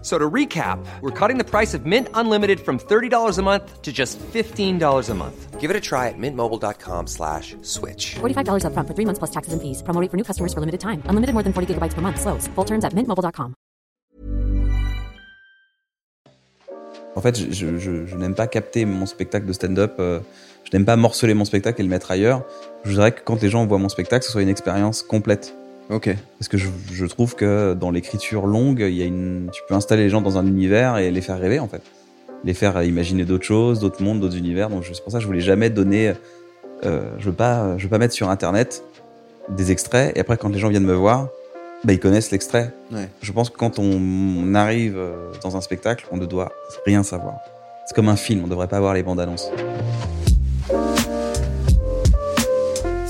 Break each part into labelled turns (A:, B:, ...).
A: So to recap, we're cutting the price of Mint Unlimited from $30 a month to just $15 a month. Give it a try at mintmobile.com slash switch.
B: $45 upfront for three months plus taxes and fees. Promo rate for new customers for limited time. Unlimited more than 40 gigabytes per month. Slows. Full terms at mintmobile.com.
C: En fait, je, je- je- je n'aime pas capter mon spectacle de stand-up. euh, je n'aime pas morceler mon spectacle et le mettre ailleurs. Je voudrais que quand les gens voient mon spectacle, ce soit une expérience complète.
D: Ok.
C: Parce que je, je trouve que dans l'écriture longue, il y a une, tu peux installer les gens dans un univers et les faire rêver en fait, les faire imaginer d'autres choses, d'autres mondes, d'autres univers. Donc c'est pour ça que je voulais jamais donner, euh, je veux pas, je veux pas mettre sur internet des extraits et après quand les gens viennent me voir, bah, ils connaissent l'extrait.
D: Ouais.
C: Je pense que quand on, on arrive euh, dans un spectacle, on ne doit rien savoir. C'est comme un film, on devrait pas voir les bandes annonces.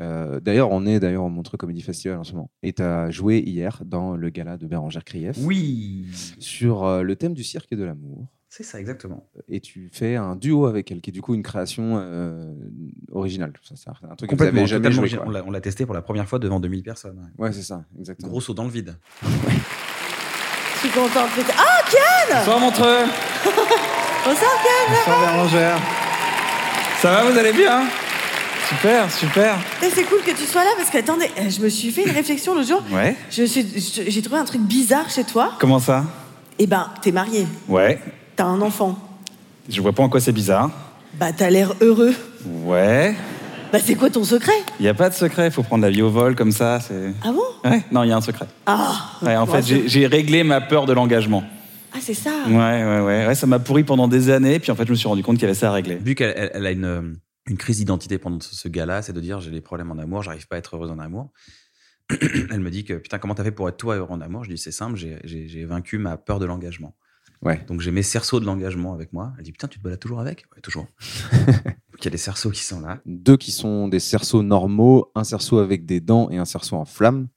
D: Euh, d'ailleurs, on est d'ailleurs au Montreux Comedy Festival en ce moment. Et tu as joué hier dans le gala de Bérangère Krief
C: Oui,
D: sur euh, le thème du cirque et de l'amour.
C: c'est ça exactement.
D: Et tu fais un duo avec elle, qui est du coup une création euh, originale. Ça, c'est un truc que vous
C: Complètement,
D: avez jamais
C: totalement
D: joué.
C: On l'a- on l'a testé pour la première fois devant 2000 personnes. ouais.
D: Ouais, c'est ça, exactement.
C: Gros saut dans le vide.
E: Je suis contente. Ah, Ken
F: Bonsoir Montreux
E: Bonsoir, Ken
F: Bonsoir Bérangère Ça va, vous allez bien Super, super
E: Eh, C'est cool que tu sois là parce que, attendez, eh, je me suis fait une réflexion l'autre jour.
F: Ouais
E: Je suis- je- J'ai trouvé un truc bizarre chez toi.
F: Comment ça?
E: Eh ben, t'es marié,
F: Ouais,
E: t'as un enfant.
F: je vois pas en quoi c'est bizarre.
E: Bah, t'as l'air heureux.
F: Ouais,
E: Bah, c'est quoi ton secret?
F: Il y a pas de secret, faut prendre la vie au vol comme ça, c'est...
E: Ah bon?
F: Ouais, non, il y a un secret.
E: Ah
F: Ouais, en
E: Bon,
F: fait, j'ai réglé ma peur de l'engagement.
E: Ah, c'est ça
F: Ouais, ouais, ouais, ouais, ça m'a pourri pendant des années, puis en fait, je me suis rendu compte qu'il y avait ça à régler.
C: Vu qu'elle elle- elle a une, euh, une crise d'identité pendant ce, ce gala, c'est de dire j'ai des problèmes en amour, j'arrive pas à être heureuse en amour. elle me dit que putain, comment t'as fait pour être toi heureux en amour? Je dis c'est simple, j'ai- vaincu ma peur de l'engagement.
D: Ouais.
C: Donc j'ai mes cerceaux de l'engagement avec moi. Elle dit putain, tu te balades toujours avec? Ouais, toujours. Donc il y a des cerceaux qui sont là.
D: Deux qui sont des cerceaux normaux, un cerceau avec des dents et un cerceau en flamme.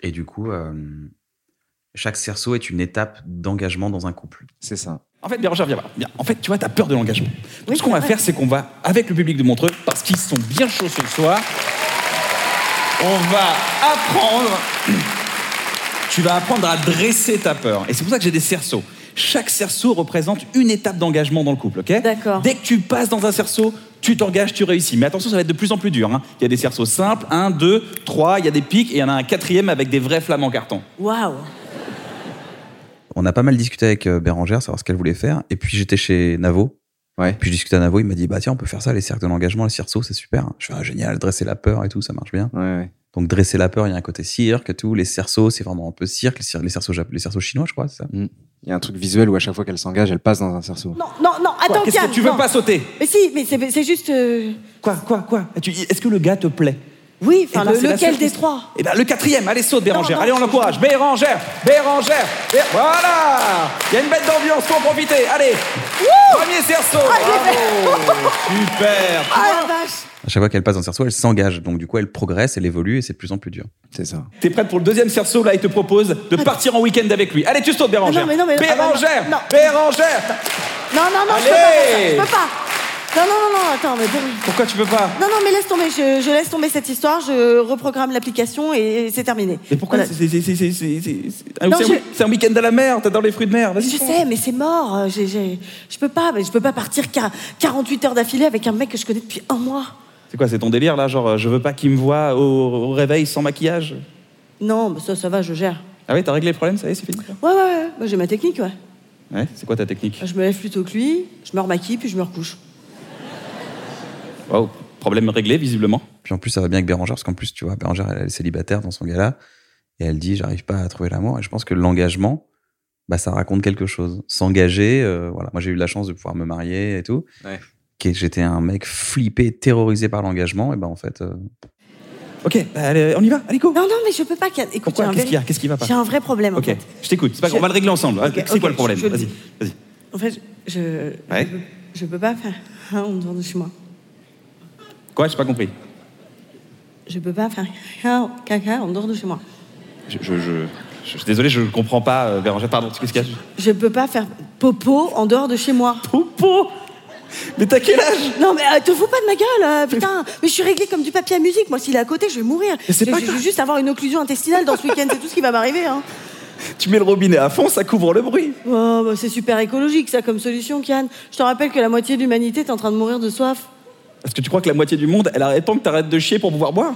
C: Et du coup, euh, chaque cerceau est une étape d'engagement dans un couple.
D: C'est ça.
F: En fait, Bérangère, viens voir. Viens. En fait, tu vois, t'as peur de l'engagement. Donc,
E: Oui,
F: ce qu'on va faire, c'est qu'on va, avec le public de Montreux, parce qu'ils sont bien chauds ce soir, on va apprendre. Tu vas apprendre à dresser ta peur. Et c'est pour ça que j'ai des cerceaux. Chaque cerceau représente une étape d'engagement dans le couple, ok
E: D'accord.
F: Dès que tu passes dans un cerceau, tu t'engages, tu réussis. Mais attention, ça va être de plus en plus dur. hein. Il y a des cerceaux simples, un, deux, trois, il y a des pics, et il y en a un quatrième avec des vrais flammes en carton.
E: Waouh
C: On a pas mal discuté avec euh, Bérangère, savoir ce qu'elle voulait faire. Et puis j'étais chez Navo.
D: Ouais.
C: Puis je discutais à Navo, il m'a dit bah tiens, on peut faire ça, les cercles de l'engagement, les cerceaux, c'est super. Je fais ah, génial, dresser la peur et tout, ça marche bien.
D: Ouais, ouais.
C: Donc dresser la peur, il y a un côté cirque, et tout. Les cerceaux, c'est vraiment un peu cirque. Les, cir- les cerceaux, les cerceaux chinois, je crois, c'est ça.
D: Il y a un truc visuel où à chaque fois qu'elle s'engage, elle passe dans un cerceau.
E: Non, non, non,
F: Quoi,
E: attends,
F: Qu'est-ce que tu veux
E: non.
F: pas sauter?
E: Mais si, mais c'est juste... euh,
F: Quoi, quoi, quoi? Tu- Est-ce que le gars te plaît?
E: Oui, enfin,
F: ben,
E: le- lequel des trois
F: Eh ben, le quatrième, allez, saute, Bérangère.
E: non,
F: allez, on l'encourage. Bérangère, Bérangère, Bé- Voilà Il y a une bête d'ambiance, faut en profiter. Allez Premier cerceau Bravo Super
E: Ah la vache
C: À chaque fois qu'elle passe dans le cerceau, elle s'engage. Donc du coup, elle progresse, elle évolue et c'est de plus en plus dur.
D: C'est ça.
F: T'es prête pour le deuxième cerceau? Là, il te propose de partir en week-end avec lui. Allez, tu sautes, Bérangère.
E: Ah non, mais non, mais- ah, non,
F: Bérangère
E: non.
F: Bérangère
E: Non, non, non, je peux pas
F: Allez
E: je peux pas Non, non, non, non, attends, mais bon...
F: Pourquoi tu peux pas
E: Non, non, mais laisse tomber, je, je laisse tomber cette histoire, je reprogramme l'application et c'est terminé.
F: Mais pourquoi
E: Voilà.
F: c'est- c'est- c'est- c'est- c'est- c'est- c'est-
E: Non,
F: c'est un-
E: je-
F: C'est un week-end à la mer, t'adores les fruits de mer. Vas-y,
E: Je
F: fonce.
E: sais, mais c'est mort. euh, j'ai- j'ai- Je peux pas, mais je peux pas partir quar- 48 heures d'affilée avec un mec que je connais depuis un mois.
F: C'est quoi, c'est ton délire là Genre, euh, je veux pas qu'il me voit au, au réveil sans maquillage?
E: Non, mais ça, ça va, je gère.
F: Ah ouais, t'as réglé le problème, ça y est, c'est fini
E: Ouais, ouais, ouais. Moi, j'ai ma technique, ouais.
F: Ouais, c'est quoi ta technique?
E: Je me lève plutôt que lui, je me remaquille, puis je me recouche.
F: Waouh, problème réglé visiblement.
C: Puis en plus, ça va bien avec Bérangère, parce qu'en plus, tu vois, Bérangère, elle est célibataire dans son gala, et elle dit, j'arrive pas à trouver l'amour. Et je pense que l'engagement, bah, ça raconte quelque chose. S'engager, euh, voilà. Moi, j'ai eu la chance de pouvoir me marier et tout.
D: Ouais.
C: Que J'étais un mec flippé, terrorisé par l'engagement, et ben en fait, euh,
F: Ok, bah, allez, on y va, allez go
E: Non, non, mais je peux pas. Écoute,
F: Pourquoi? Qu'est-ce qu'il y a? Qu'est-ce qui va pas?
E: J'ai un vrai problème, en
F: Ok,
E: fait.
F: je t'écoute, c'est pas
E: Je-
F: on va le régler ensemble.
E: Ok,
F: c'est quoi le problème?
E: je
F: Vas-y, vas-y.
E: En fait, je.
F: Ouais.
E: Je, peux, je peux pas faire un en dehors de chez moi.
F: Quoi, j'ai pas compris.
E: Je peux pas faire caca en dehors de chez moi.
F: Je, je, je, suis désolé, je ne comprends pas, euh, Bérangère, pardon, qu'est-ce qu'il y a
E: Je peux pas faire popo en dehors de chez moi.
F: Popo Mais t'as quel âge?
E: Non, mais euh, te fous pas de ma gueule, euh, putain. Mais je suis réglée comme du papier à musique. Moi, s'il est à côté, je vais mourir.
F: Mais c'est
E: je,
F: pas
E: je- je
F: grave.
E: vais juste avoir une occlusion intestinale dans ce week-end. C'est tout ce qui va m'arriver. Hein.
F: Tu mets le robinet à fond, ça couvre le bruit.
E: Oh, bah, c'est super écologique, ça, comme solution, Kian. Je te rappelle que la moitié de l'humanité est en train de mourir de soif.
F: Parce que tu crois que la moitié du monde, elle arrête pas que t'arrêtes de chier pour pouvoir boire?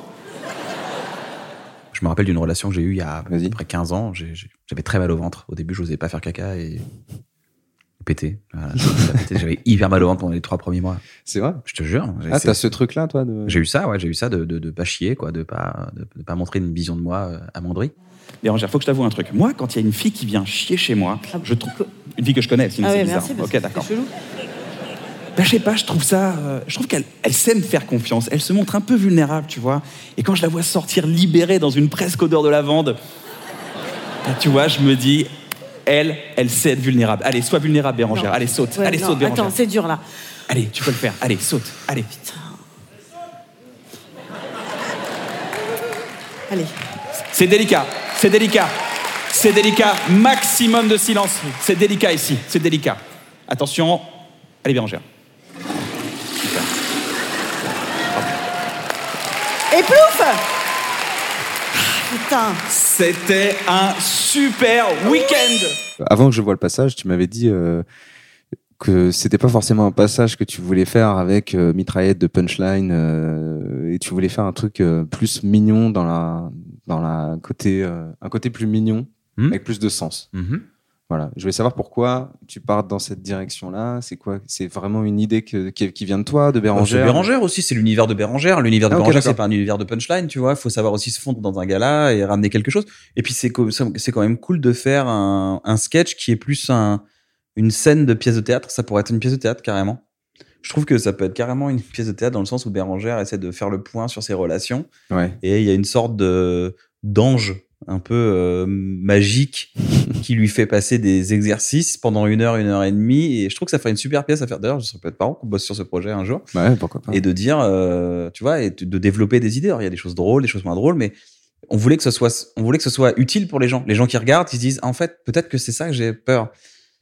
C: Je me rappelle d'une relation que j'ai eue il y a à
D: Vas-y.
C: peu près 15 ans. J'avais très mal au ventre. Au début, je n'osais pas faire caca et péter. Voilà. J'avais hyper mal au ventre pendant les trois premiers mois.
D: C'est vrai?
C: Je te jure.
D: Ah, t'as ce truc-là, toi de...
C: J'ai eu ça, ouais, j'ai eu ça de, de, de pas chier, quoi, de pas, de, de pas montrer une vision de moi euh, amoindrie.
F: Bérangère, faut que je t'avoue un truc. Moi, quand il y a une fille qui vient chier chez moi,
E: Ah,
F: je trouve. Une fille que je connais, sinon
E: ah
F: c'est
E: ouais,
F: bizarre.
E: merci,
F: ok, d'accord. Ben, je sais pas, je trouve ça. euh, je trouve qu'elle elle sait me faire confiance. Elle se montre un peu vulnérable, tu vois. Et quand je la vois sortir libérée dans une presque odeur de lavande, ben, tu vois, je me dis, elle, elle sait être vulnérable. Allez, sois vulnérable, Bérangère.
E: Non.
F: Allez, saute.
E: Ouais,
F: Allez,
E: non,
F: saute, Bérangère.
E: Attends, c'est dur là.
F: Allez, tu peux le faire. Allez, saute. Allez.
E: Allez.
F: C'est délicat. C'est délicat. C'est délicat. Maximum de silence. C'est délicat ici. C'est délicat. Attention. Allez, Bérangère. Super.
E: Et plouf
F: C'était un super week-end.
D: Avant que je vois le passage, tu m'avais dit euh, que c'était pas forcément un passage que tu voulais faire avec euh, mitraillette de punchline euh, et tu voulais faire un truc euh, plus mignon dans la dans la côté euh, un côté plus mignon
C: Hmm.
D: avec plus de sens.
C: Mhm.
D: Voilà. Je voulais savoir pourquoi tu pars dans cette direction-là. C'est quoi? C'est vraiment une idée que- qui, qui vient de toi, de
C: C'est
D: Bérangère?
C: Bérangère aussi, c'est l'univers de Bérangère. L'univers de
D: Ah,
C: Bérangère, c'est pas un univers de punchline, tu vois. Il faut savoir aussi se fondre dans un gala et ramener quelque chose. Et puis, c'est c'est quand même cool de faire un, un sketch qui est plus un, une scène de pièce de théâtre. Ça pourrait être une pièce de théâtre, carrément. Je trouve que ça peut être carrément une pièce de théâtre dans le sens où Bérangère essaie de faire le point sur ses relations.
D: Ouais.
C: Et il y a une sorte de d'ange un peu euh, magique qui lui fait passer des exercices pendant une heure, une heure et demie. Et je trouve que ça ferait une super pièce à faire. D'ailleurs, je serais peut-être pas qu'on bosse sur ce projet un jour.
D: Ouais, pourquoi pas.
C: Et de dire, euh, tu vois, et de développer des idées. Alors, il y a des choses drôles, des choses moins drôles, mais on voulait que ce soit, on voulait que ce soit utile pour les gens. Les gens qui regardent, ils se disent, en fait, peut-être que c'est ça que j'ai peur.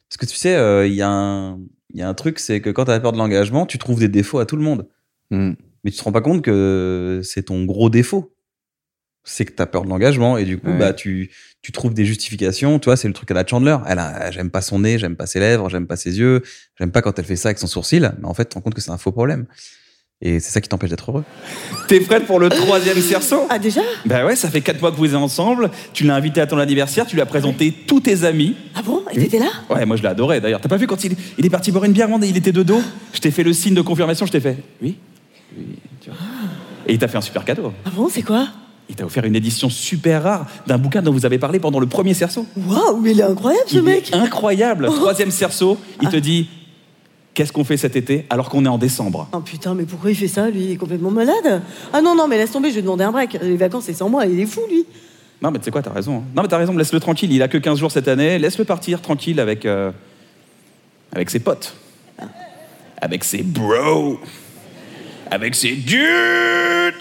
C: Parce que tu sais, euh, il y a un, y a un truc, c'est que quand tu as peur de l'engagement, tu trouves des défauts à tout le monde.
D: Hmm.
C: Mais tu te rends pas compte que c'est ton gros défaut. C'est que tu as peur de l'engagement et du coup,
D: Ouais.
C: bah, tu, tu trouves des justifications. Tu vois, c'est le truc à la Chandler. Elle a, j'aime pas son nez, j'aime pas ses lèvres, j'aime pas ses yeux, j'aime pas quand elle fait ça avec son sourcil. Mais en fait, tu te rends compte que c'est un faux problème. Et c'est ça qui t'empêche d'être heureux.
F: T'es prête pour le troisième cerceau?
E: Ah, déjà?
F: Bah ouais, ça fait quatre mois que vous êtes ensemble. Tu l'as invité à ton anniversaire, tu lui as présenté tous tes amis.
E: Ah bon? Et t'étais là?
F: Ouais, moi je l'ai adoré d'ailleurs. T'as pas vu quand il, il est parti boire une bière, il était de dos Je t'ai fait le signe de confirmation, je t'ai fait oui, oui, tu vois. Et il t'a fait un super cadeau.
E: Ah bon, c'est quoi?
F: Il t'a offert une édition super rare d'un bouquin dont vous avez parlé pendant le premier cerceau.
E: Waouh, mais il est incroyable ce
F: Il
E: mec
F: est incroyable. Troisième cerceau, il te dit Qu'est-ce qu'on fait cet été alors qu'on est en décembre?
E: Oh putain, mais pourquoi il fait ça, lui? Il est complètement malade. Ah non, non, mais laisse tomber, je vais demander un break. Les vacances, c'est sans moi, il est fou, lui.
F: Non, mais tu sais quoi, t'as raison. hein. Non, mais t'as raison, laisse-le tranquille. Il a que 15 jours cette année. Laisse-le partir tranquille avec, euh, avec ses potes. Avec ses bros. Avec ses dudes.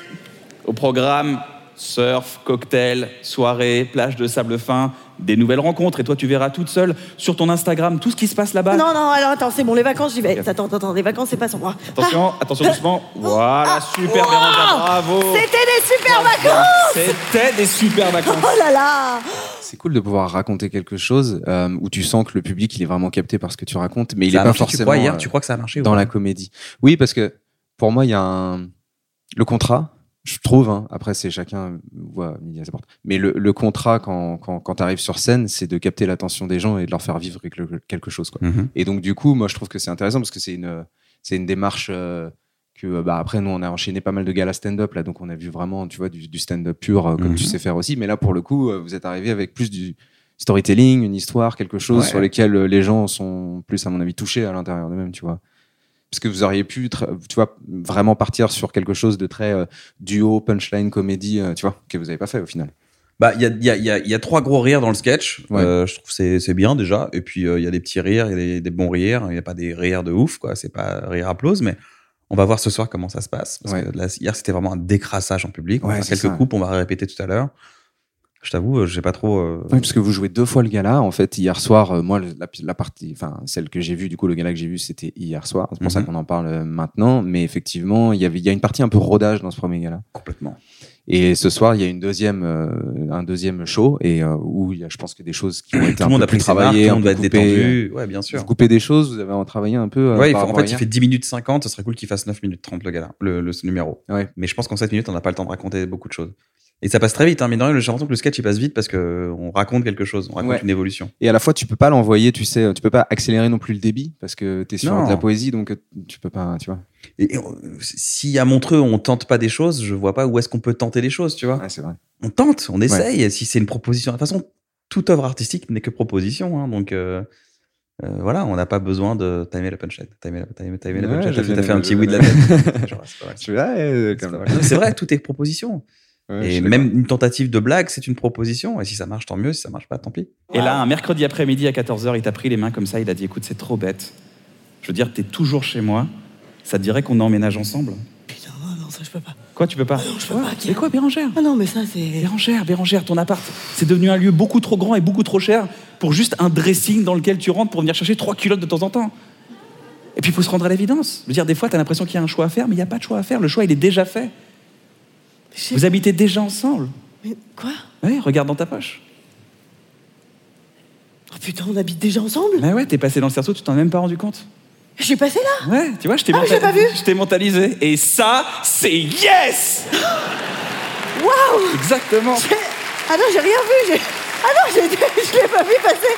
F: Au programme, surf, cocktail, soirée, plage de sable fin, des nouvelles rencontres. Et toi, tu verras toute seule sur ton Instagram tout ce qui se passe là-bas.
E: Non, non, alors attends, c'est bon, les vacances, j'y vais. Attends, attends, attends, les vacances, c'est pas sans moi.
F: Attention, attention doucement. Voilà, super,
E: Wow
F: bravo.
E: C'était des super vacances
F: C'était des super vacances.
E: Oh là là
D: C'est cool de pouvoir raconter quelque chose euh, où tu sens que le public il est vraiment capté par ce que tu racontes, mais il
C: Ça
D: est
C: a
D: pas
C: marché, tu
D: forcément
C: crois, hier
D: euh,
C: Tu crois que ça a marché
D: dans la comédie. Oui, parce que pour moi il y a un le contrat. Je trouve, hein, après c'est chacun voit midi à sa porte. Mais le, le contrat quand, quand, quand tu arrives sur scène, c'est de capter l'attention des gens et de leur faire vivre quelque- quelque chose. Quoi.
C: Mhm.
D: Et donc du coup, moi je trouve que c'est intéressant parce que c'est une c'est une démarche euh, que bah après nous on a enchaîné pas mal de galas stand-up là, donc on a vu vraiment tu vois du, du stand-up pur euh, comme
C: Mhm.
D: tu sais faire aussi. Mais là pour le coup, euh, vous êtes arrivé avec plus du storytelling, une histoire, quelque chose
C: Ouais.
D: sur lesquels euh, les gens sont plus à mon avis touchés à l'intérieur d'eux-mêmes, tu vois. Parce que vous auriez pu, tu vois, vraiment partir sur quelque chose de très euh, duo, punchline, comédie, euh, tu vois, que vous avez pas fait au final.
C: Bah, il y a, y, a, y, a, y a trois gros rires dans le sketch.
D: Ouais.
C: Euh, je trouve que c'est c'est bien déjà. Et puis il y a des petits rires, il y a des, des bons rires. Il n'y a pas des rires de ouf, quoi. C'est pas rire applause, mais on va voir ce soir comment ça se passe. Parce
D: Ouais.
C: que là, hier c'était vraiment un décrassage en public. On
D: Ouais,
C: faire quelques
D: ça.
C: coupes, on va répéter tout à l'heure. Je t'avoue, euh, j'ai pas trop. euh,
D: Oui, parce que vous jouez deux fois le gala. En fait, hier soir, euh, moi, la, la partie, enfin, celle que j'ai vue, du coup, le gala que j'ai vu, c'était hier soir. C'est pour ça
C: Mhm.
D: qu'on en parle maintenant. Mais effectivement, il y avait, il y a une partie un peu rodage dans ce premier gala.
C: complètement.
D: Et ce soir, il y a une deuxième, euh, un deuxième show et où il y a, je pense que des choses qui ont été
C: Tout
D: un
C: le monde
D: peu plus travaillées, peu
C: va être détendu. Ouais, bien sûr.
D: Vous coupez des choses, vous avez travaillé un peu.
C: Ouais, il
D: par
C: faut- en fait, il fait 10 minutes 50, ce serait cool qu'il fasse 9 minutes 30 le gala, le, numéro.
D: Ouais.
C: Mais je pense qu'en 7 minutes, on n'a pas le temps de raconter beaucoup de choses. Et ça passe très vite, hein, mais dans j'ai l'impression que le sketch il passe vite parce que on raconte quelque chose, on raconte
D: Ouais.
C: une évolution.
D: Et à la fois, tu peux pas l'envoyer, tu sais, tu peux pas accélérer non plus le débit parce que tu es sur
C: Non.
D: de la poésie, donc euh, tu peux pas, tu vois.
C: Et, et on- si à Montreux on tente pas des choses, je vois pas où est-ce qu'on peut tenter les choses, tu vois.
D: Ouais, c'est vrai.
C: On tente, on essaye. Et Si c'est une proposition, de toute façon, toute œuvre artistique n'est que proposition, hein, donc. euh, euh, voilà, on n'a pas besoin de timer la punchline. Timer la, timer, timer la
D: Ouais,
C: punchline.
D: j'ai
C: T'as fait- fait un petit oui de la tête.
D: Euh.
C: Non, C'est vrai, tout est proposition.
D: Ouais,
C: Et même une tentative de blague, c'est une proposition. Et si ça marche, tant mieux. Si ça marche pas, tant pis.
F: Et là, un mercredi après-midi à 14h, il t'a pris les mains comme ça, il a dit Écoute, c'est trop bête. Je veux dire, t'es toujours chez moi. Ça te dirait qu'on emménage ensemble?
E: Putain, non, non, ça, je peux pas.
F: Quoi, tu peux pas?
E: Non, je peux pas,
F: Mais quoi, Bérangère?
E: Ah non, mais ça, c'est.
F: Bérangère, Bérangère, ton appart, c'est devenu un lieu beaucoup trop grand et beaucoup trop cher pour juste un dressing dans lequel tu rentres pour venir chercher trois culottes de temps en temps. Et puis, il faut se rendre à l'évidence. Je veux dire, des fois, t'as l'impression qu'il y a un choix à faire, mais il n'y a pas de choix à faire. Le choix, il est déjà fait. Vous habitez déjà ensemble.
E: Mais quoi?
F: Oui, regarde dans ta poche.
E: Oh putain, on habite déjà ensemble?
F: Mais ouais, t'es passé dans le cerceau, tu t'en as même pas rendu compte.
E: J'ai passé là?
F: Ouais, tu vois, je t'ai
E: Ah, j'ai pas vu.
F: Je t'ai mentalisé. Et ça, c'est yes
E: Waouh
F: Exactement.
E: J'ai- Ah non, j'ai rien vu j'ai- Ah non, j'ai- je l'ai pas vu passer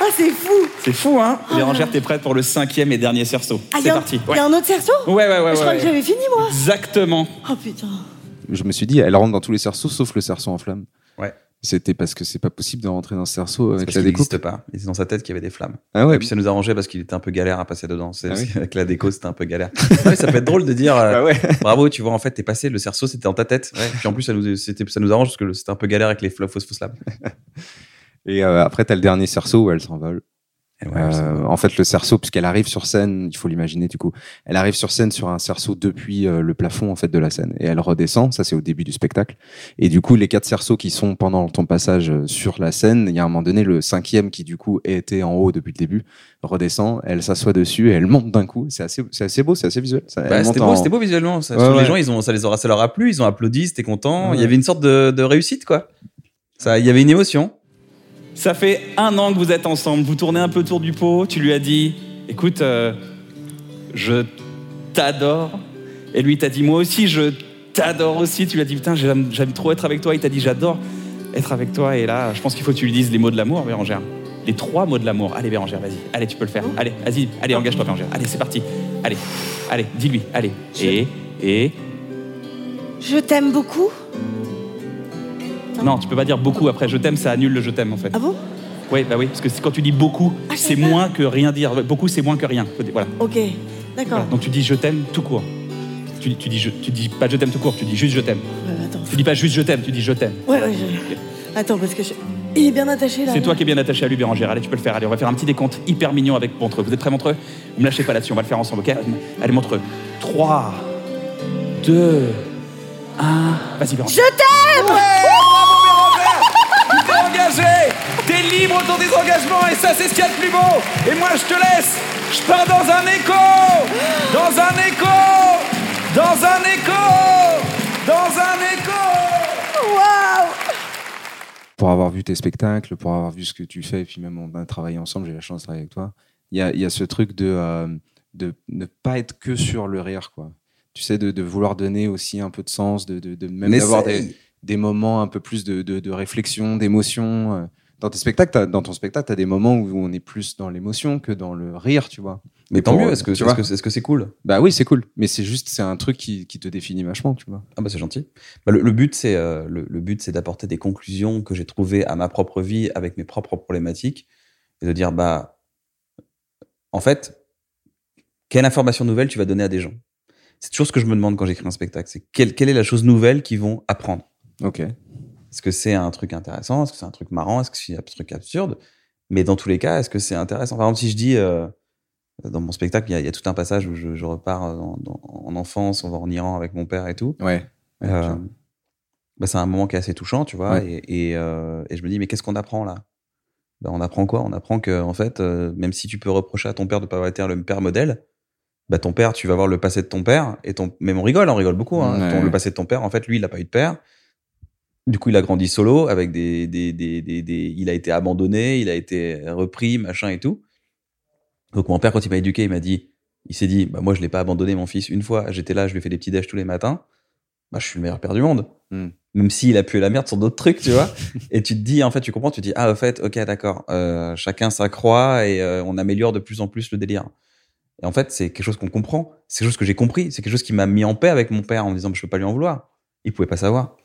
E: Ah, c'est fou
F: C'est fou, hein Bérangère, t'es prête pour le cinquième et dernier cerceau.
E: Ah, y
F: c'est
E: un-
F: parti.
E: y a un autre cerceau?
F: Ouais, ouais, ouais.
E: Je
F: ouais,
E: crois
F: ouais.
E: que j'avais fini, moi
F: Exactement.
E: Oh putain
D: Je me suis dit, elle rentre dans tous les cerceaux sauf le cerceau en flamme.
C: Ouais.
D: C'était parce que c'est pas possible de rentrer dans ce cerceau avec
C: parce
D: la
C: qu'il
D: découpe.
C: n'existe pas. C'est dans sa tête qu'il y avait des flammes.
D: Ah ouais.
C: Et puis ça nous arrangeait parce qu'il était un peu galère à passer dedans. C'est-
D: Ah oui.
C: Avec la déco, c'était un peu galère. Ouais, ça peut être drôle de dire euh,
D: Ah ouais.
C: bravo, tu vois, en fait, t'es passé, le cerceau, c'était dans ta tête. Ouais. Puis en plus, ça nous, c'était- ça nous arrange parce que c'était un peu galère avec les fausses fausses lames.
D: Et euh, après, t'as le dernier cerceau où elle s'envole.
C: Ouais,
D: Euh, en fait, le cerceau, puisqu'elle arrive sur scène, il faut l'imaginer du coup, elle arrive sur scène sur un cerceau depuis euh, le plafond en fait de la scène et elle redescend. Ça, c'est au début du spectacle. Et du coup, les quatre cerceaux qui sont pendant ton passage euh, sur la scène, il y a un moment donné le cinquième qui du coup était en haut depuis le début redescend, elle s'assoit dessus et elle monte d'un coup. C'est assez, c'est assez beau, c'est assez visuel.
C: Bah, c'était beau,
D: en-
C: c'était beau visuellement. Ça,
D: Ouais, ouais.
C: Les gens, ils ont, ça les aura, ça leur a plu, ils ont applaudi, c'était content. Il y avait une sorte de, de réussite, quoi. Ça, il y avait une émotion.
F: Ça fait un an que vous êtes ensemble. Vous tournez un peu autour du pot. Tu lui as dit Écoute, euh, je t'adore. Et lui, il t'a dit Moi aussi, je t'adore aussi. Tu lui as dit Putain, j'aime j'aime trop être avec toi. Il t'a dit J'adore être avec toi. Et là, je pense qu'il faut que tu lui dises les mots de l'amour, Bérangère. Les trois mots de l'amour. Allez, Bérangère, vas-y. Allez, tu peux le faire. Allez, vas-y. Allez, engage-toi, Bérangère. Allez, c'est parti. Allez, allez, dis-lui. Allez. Et, et.
E: Je t'aime beaucoup
F: Non, tu peux pas dire beaucoup après. Je t'aime, ça annule le je t'aime, en fait.
E: Ah bon?
F: Oui, bah oui, parce que quand tu dis beaucoup,
E: Ah,
F: c'est moins que rien dire. Beaucoup, c'est moins que rien. Voilà.
E: Ok, d'accord.
F: Voilà. Donc tu dis je t'aime tout court. Tu, dis- tu dis je, tu dis pas je t'aime tout court, tu dis juste je t'aime.
E: Ouais, attends.
F: Tu dis pas juste je t'aime, tu dis je t'aime.
E: Ouais, ouais, je- Attends, parce que je... Il est bien attaché là.
F: C'est toi qui es bien attaché à lui, Bérangère. Allez, tu peux le faire. Allez, on va faire un petit décompte hyper mignon avec Montreux. Vous êtes prêts, Montreux? Vous me lâchez pas là-dessus, on va le faire ensemble, ok? Allez, Montreux. 3, 2, 1. Vas-y, Bérangère.
E: Je t'aime
F: engagé T'es libre dans tes engagements et ça, c'est ce qu'il y a de plus beau. Et moi, je te laisse. Je pars dans un écho. Dans un écho. Dans un écho. Dans un écho.
E: Waouh.
D: Pour avoir vu tes spectacles, pour avoir vu ce que tu fais, et puis même on a travaillé ensemble, j'ai la chance de travailler avec toi. Il y a, il y a ce truc de, euh, de ne pas être que sur le rire, quoi. Tu sais, de, de vouloir donner aussi un peu de sens, de, de, de même d'avoir des, des moments un peu plus de, de, de réflexion, d'émotion. euh. Dans tes spectacles, dans ton spectacle, tu as des moments où on est plus dans l'émotion que dans le rire, tu vois.
C: Mais tant
D: pour-
C: mieux, est-ce que c'est que c'est cool?
D: Bah oui, c'est cool, mais c'est juste, c'est un truc qui, qui te définit vachement, tu vois.
C: Ah bah c'est gentil. Bah, le, le but c'est euh, le, le but c'est d'apporter des conclusions que j'ai trouvées à ma propre vie avec mes propres problématiques et de dire bah en fait quelle information nouvelle tu vas donner à des gens? C'est toujours ce que je me demande quand j'écris un spectacle, c'est quelle, quelle est la chose nouvelle qu'ils vont apprendre?
D: Ok.
C: Est-ce que c'est un truc intéressant? Est-ce que c'est un truc marrant? Est-ce que c'est un truc absurde? Mais dans tous les cas, est-ce que c'est intéressant? Par exemple, si je dis euh, dans mon spectacle, il y, a- il y a tout un passage où je, je repars dans- dans- en enfance, on va en Iran avec mon père et tout.
D: Ouais.
C: Euh, bah, c'est un moment qui est assez touchant, tu vois.
D: Ouais.
C: Et, et, euh, et je me dis, mais qu'est-ce qu'on apprend là? Bah, On apprend quoi? On apprend que, en fait, même si tu peux reprocher à ton père de pas avoir été le père modèle, bah, ton père, tu vas voir le passé de ton père. Et ton... Même on rigole, on rigole beaucoup. Hein,
D: Ouais.
C: Ton- le passé de ton père, en fait, lui, il n'a pas eu de père. Du coup, il a grandi solo avec des, des, des, des, Il a été abandonné, il a été repris, machin et tout. Donc, mon père, quand il m'a éduqué, il m'a dit, il s'est dit, bah, moi, je l'ai pas abandonné, mon fils, une fois. J'étais là, je lui fais des petits déj tous les matins. Bah, je suis le meilleur père du monde.
D: Hmm.
C: Même s'il a pué la merde sur d'autres trucs, tu vois. et tu te dis, en fait, tu comprends, tu te dis, ah, au fait, ok, d'accord, euh, chacun sa croix et euh, on améliore de plus en plus le délire. Et en fait, c'est quelque chose qu'on comprend. C'est quelque chose que j'ai compris. C'est quelque chose qui m'a mis en paix avec mon père en me disant, je peux pas lui en vouloir. Il pouvait pas savoir.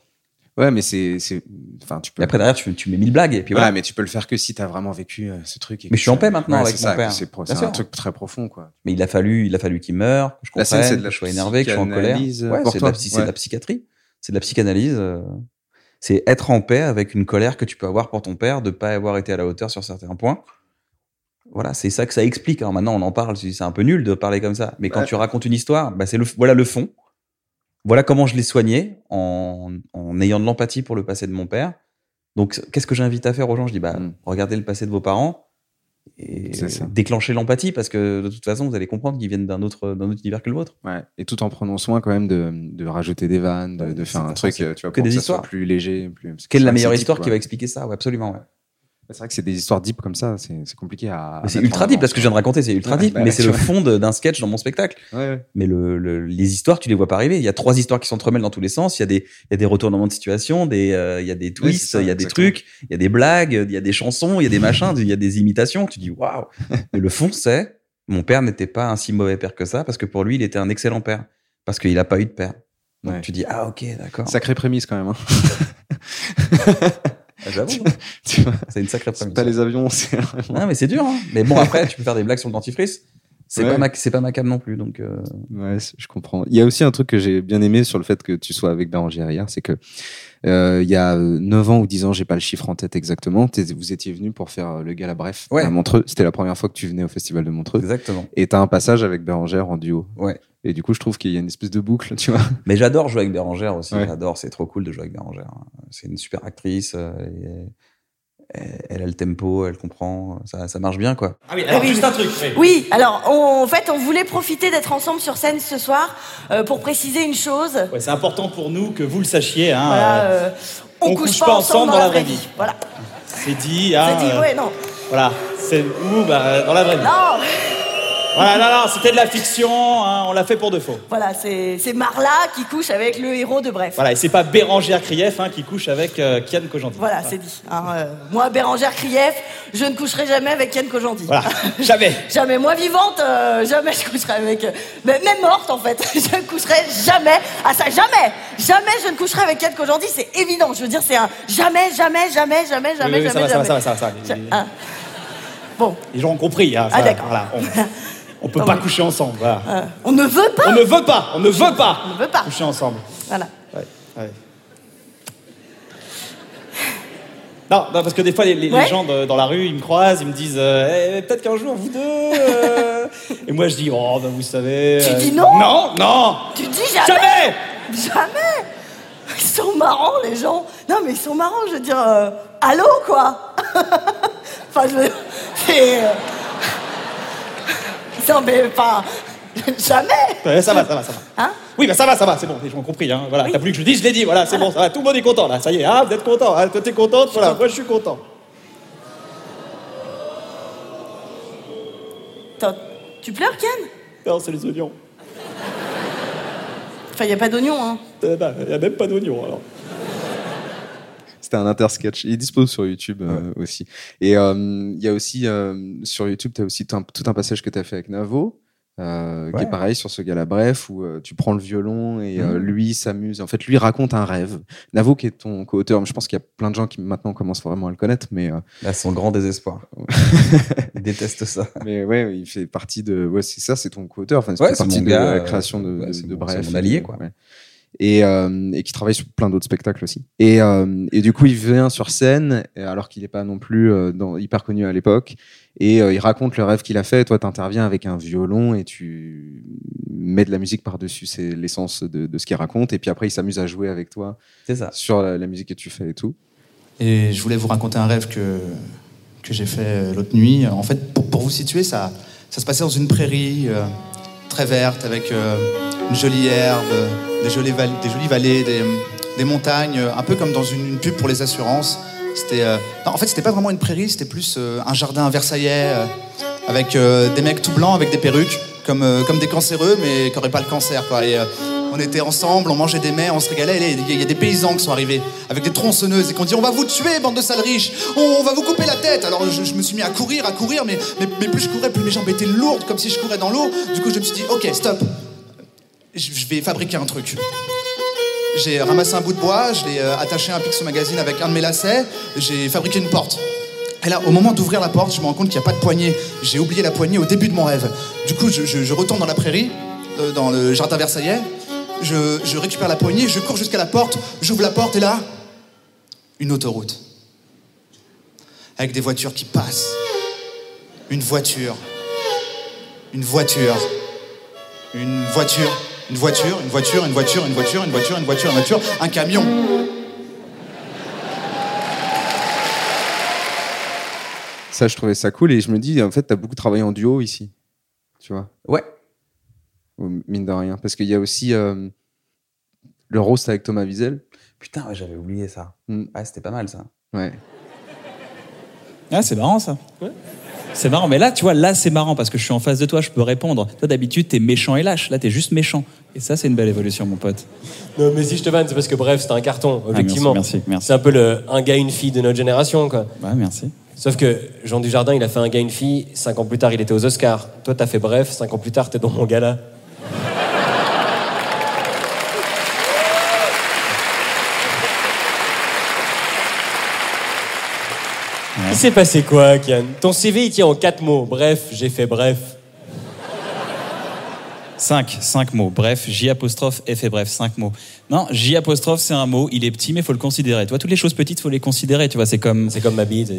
D: Ouais, mais c'est, c'est, enfin, tu peux.
C: Et après, derrière, tu, tu mets mille blagues et puis
D: Ouais,
C: voilà.
D: mais tu peux le faire que si t'as vraiment vécu euh, ce truc. et
C: Mais je suis en paix maintenant avec mon
D: ça,
C: père.
D: C'est,
C: sûr.
D: un truc très profond, quoi.
C: Mais il a fallu, il a fallu qu'il meure, que je
D: La scène,
C: comprenne,
D: c'est de la
C: que je sois énervé, que je sois en colère.
D: psychanalyse,
C: Ouais, c'est de, de
D: Ouais.
C: la psychiatrie. C'est de la psychanalyse. euh, C'est être en paix avec une colère que tu peux avoir pour ton père de pas avoir été à la hauteur sur certains points. Voilà, c'est ça que ça explique. Alors maintenant, on en parle, c'est un peu nul de parler comme ça. Mais quand
D: Ouais.
C: tu racontes une histoire, bah c'est le, voilà le fond. Voilà comment je l'ai soigné en, en ayant de l'empathie pour le passé de mon père. Donc, qu'est-ce que j'invite à faire aux gens? Je dis, bah,
D: Mm.
C: regardez le passé de vos parents et déclenchez l'empathie parce que de toute façon, vous allez comprendre qu'ils viennent d'un autre, d'un autre univers que le vôtre.
D: Ouais. Et tout en prenant soin quand même de, de rajouter des vannes, de,
C: Ouais,
D: de
C: c'est
D: faire un truc, tu vois,
C: que
D: pour
C: des
D: que ça soit plus léger. Plus...
C: Quelle est la meilleure histoire qui va expliquer ça? Ouais, absolument.
D: C'est vrai que c'est des histoires deep comme ça, c'est, compliqué à.
C: c'est ultra deep parce que je viens de raconter, c'est ultra
D: Ouais,
C: deep,
D: bah
C: mais c'est le fond d'un sketch dans mon spectacle.
D: Ouais, ouais.
C: Mais le, le- les histoires, tu les vois pas arriver. Il y a trois histoires qui s'entremêlent dans tous les sens. Il y a des, il y a des retournements de situation, des, euh, il y a des twists,
D: ça,
C: il y a des trucs, il y a des blagues, il y a des chansons, il y a des machins, il y a des imitations. Tu dis waouh. Mais le fond, c'est mon père n'était pas un si mauvais père que ça parce que pour lui, il était un excellent père parce qu'il a pas eu de père. Donc tu dis ah ok d'accord.
D: Sacrée prémisse quand même. Hein.
C: Ah, J'avoue,
D: tu vois,
C: c'est une sacrée prémisse.
D: pas les avions, c'est.
C: Non mais c'est dur. Hein. Mais bon après, tu peux faire des blagues sur le dentifrice. C'est
D: Ouais.
C: pas ma, c'est pas ma cam non plus. Donc euh,
D: Ouais, je comprends. Il y a aussi un truc que j'ai bien aimé sur le fait que tu sois avec Bérangère hier, c'est que euh, il y a euh, 9 ans ou 10 ans, j'ai pas le chiffre en tête exactement, vous étiez venu pour faire euh, le gala Bref
C: Ouais.
D: à Montreux. C'était la première fois que tu venais au festival de Montreux.
C: exactement.
D: Et t'as un passage avec Bérangère en duo.
C: Ouais.
D: Et du coup, je trouve qu'il y a une espèce de boucle, tu vois.
C: Mais j'adore jouer avec Bérangère aussi.
D: Ouais.
C: J'adore, c'est trop cool de jouer avec Bérangère. C'est une super actrice. euh, et- elle, a le tempo, elle comprend. Ça, ça marche bien, quoi.
F: Ah oui,
E: alors, juste
F: un truc.
E: Oui, alors on- en fait, on voulait profiter d'être ensemble sur scène ce soir euh, pour préciser une chose.
F: c'est important pour nous que vous le sachiez. Hein,
E: Voilà,
F: euh,
E: euh, on, couche, pas ensemble dans la vraie vie. Voilà.
F: c'est dit.
E: C'est
F: hein,
E: dit,
F: euh,
E: ouais, non.
F: Voilà. C'est où bah, Dans la vraie vie.
E: Non
F: Voilà, non, non, c'était de la fiction, hein, on l'a fait pour de faux.
E: Voilà, c'est c'est Marla qui couche avec le héros de Bref.
F: Voilà, et c'est pas Bérangère Krief hein, qui couche avec euh, Kian Kojandi.
E: Voilà, c'est dit. hein, euh, moi, Bérangère Krief, je ne coucherai jamais avec Ken Kojandi.
F: Voilà, jamais.
E: jamais. Moi, vivante, euh, jamais je coucherai avec... euh, mais même morte, en fait. je ne coucherai jamais... Ah ça, jamais Jamais je ne coucherai avec Ken Kojandi, c'est évident. Je veux dire, c'est un... Jamais, jamais, jamais, jamais,
F: Oui,
E: jamais,
F: oui, ça
E: jamais,
F: va, ça va,
E: jamais.
F: ça va, ça va, ça va.
E: Hein. Bon,
F: Les gens ont compris. Hein,
E: Ah,
F: ça,
E: d'accord.
F: voilà, on, on peut pas coucher ensemble. Voilà.
E: euh, on ne veut pas
F: On ne veut pas, on ne veut pas,
E: On ne veut pas.
F: coucher ensemble.
E: Voilà.
F: Ouais, ouais. Non, non, parce que des fois, les, les- les
E: Ouais.
F: gens de- dans la rue, ils me croisent, ils me disent euh, Eh, peut-être qu'un jour, vous deux. euh. Et moi, je dis Oh, ben vous savez.
E: Tu
F: euh,
E: dis non
F: Non, non
E: Tu dis jamais
F: Jamais
E: Jamais Ils sont marrants, les gens. Non, mais ils sont marrants, je veux dire... euh, allô, quoi Enfin, je veux... C'est... euh, Non, mais pas... Jamais
F: Ouais, Ça va, ça va, ça va.
E: Hein
F: Oui, bah ça va, ça va, c'est bon, les gens ont compris. Hein. Voilà,
E: Oui.
F: t'as voulu que je le dise, je l'ai dit, voilà, c'est bon, ça va, tout le monde est content, là, ça y est, ah, vous êtes content, ah, toi t'es contente, voilà, moi je suis content.
E: Tu pleures, Ken?
F: Non, c'est les oignons.
E: Enfin, il n'y a pas d'oignon, hein.
F: Il n'y a même pas d'oignons, alors.
D: C'était un intersketch. Il est dispo sur YouTube euh, aussi. Et euh, il y a aussi euh, sur YouTube, tu as aussi tout un, tout un passage que tu as fait avec Navo. euh, qui
C: Ouais.
D: est pareil sur ce gars-là, bref, où euh, tu prends le violon et euh,
C: Mhm.
D: lui s'amuse. En fait, lui raconte un rêve. Navo, qui est ton co-auteur, je pense qu'il y a plein de gens qui maintenant commencent vraiment à le connaître, mais,
C: Là, son grand désespoir. Il déteste ça.
D: mais ouais, il fait partie de. Ouais, c'est ça, c'est ton co-auteur. Enfin,
C: Ouais,
D: c'est
C: c'est
D: partie de
C: gars,
D: la création de,
C: ouais,
D: de, de
C: mon-
D: Bref.
C: c'est mon allié, quoi.
D: Et, euh, et qui travaille sur plein d'autres spectacles aussi. Et, euh, et du coup, il vient sur scène, alors qu'il n'est pas non plus euh, dans- hyper connu à l'époque, et il raconte le rêve qu'il a fait. Et toi, tu interviens avec un violon et tu mets de la musique par-dessus. C'est l'essence de, de ce qu'il raconte. Et puis après, il s'amuse à jouer avec toi
C: ça.
D: sur la, la musique que tu fais et tout.
G: Et je voulais vous raconter un rêve que, que j'ai fait l'autre nuit. En fait, pour, pour vous situer, ça, ça se passait dans une prairie très verte avec euh, une jolie herbe, des, jolies vallées, des, montagnes, un peu comme dans une, pub pour les assurances. C'était, euh, en fait, c'était pas vraiment une prairie, c'était plus euh, un jardin versaillais avec des mecs tout blancs avec des perruques, comme, euh, comme des cancéreux, mais qui n'auraient pas le cancer. Euh, on était ensemble, on mangeait des mets, on se régalait. Il y, a- des paysans qui sont arrivés avec des tronçonneuses et qui ont dit On va vous tuer, bande de sales riches, on, va vous couper la tête. Alors je, me suis mis à courir, à courir, mais, plus je courais, plus mes jambes étaient lourdes, comme si je courais dans l'eau. Du coup, je me suis dit Ok, stop, je, vais fabriquer un truc. J'ai ramassé un bout de bois, je l'ai euh, attaché à un Pixel Magazine avec un de mes lacets, j'ai fabriqué une porte. Et là, au moment d'ouvrir la porte, je me rends compte qu'il n'y a pas de poignée. J'ai oublié la poignée au début de mon rêve. Du coup, je, retourne dans la prairie, euh, dans le jardin versaillais. Je, je récupère la poignée, je cours jusqu'à la porte, j'ouvre la porte et là, une autoroute. Avec des voitures qui passent. Une voiture. Une voiture. Une voiture. Une voiture, une voiture, une voiture, une voiture, une voiture, une voiture, une voiture, un camion.
D: Ça, je trouvais ça cool. Et je me dis, en fait, tu as beaucoup travaillé en duo ici. Tu vois
C: Ouais.
D: Ou Mine de rien. Parce qu'il y a aussi euh, le roast avec Thomas Wiesel.
C: Putain, ouais, j'avais oublié ça.
D: Mm.
C: Ouais, c'était pas mal ça.
D: Ouais.
F: Ah, c'est marrant ça. C'est marrant, mais là, tu vois, là, c'est marrant parce que je suis en face de toi, je peux répondre. Toi, d'habitude, t'es méchant et lâche. Là, t'es juste méchant. Et ça, c'est une belle évolution, mon pote.
H: Non, mais si je te vanne, c'est parce que bref, c'est un carton, objectivement.
F: Ah, merci, merci, merci.
H: C'est un peu le, un gars, une fille de notre génération, quoi.
F: Ouais, merci.
H: Sauf que Jean Dujardin, il a fait un gars, une fille, cinq ans plus tard, il était aux Oscars. Toi, t'as fait bref, cinq ans plus tard, t'es dans mon gala. Il s'est passé quoi, Kian? Ton CV, il tient en quatre mots. Bref, j'ai fait bref.
F: Cinq, cinq mots. Bref, J apostrophe F et bref, cinq mots. Non, J apostrophe, c'est un mot. Il est petit, mais faut le considérer. Tu vois, toutes les choses petites, faut les considérer. Tu vois, c'est comme.
H: C'est comme ma bite.